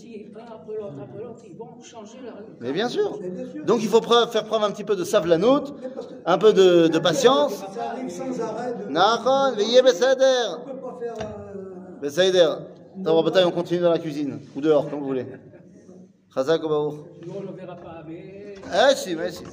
petit, après l'autre, après l'autre, ils vont changer leur. Mais bien sûr. Donc il faut preuve- faire preuve un petit peu de savlanout, un peu de, de patience. Ça arrive sans arrêt de. Nachon, veillez beseder. On peut pas faire. Euh, on continue dans la cuisine. Ou dehors, comme vous voulez. Chazak ou Baruch. Nous, on ne le verra pas, mais. Eh, si, mais si.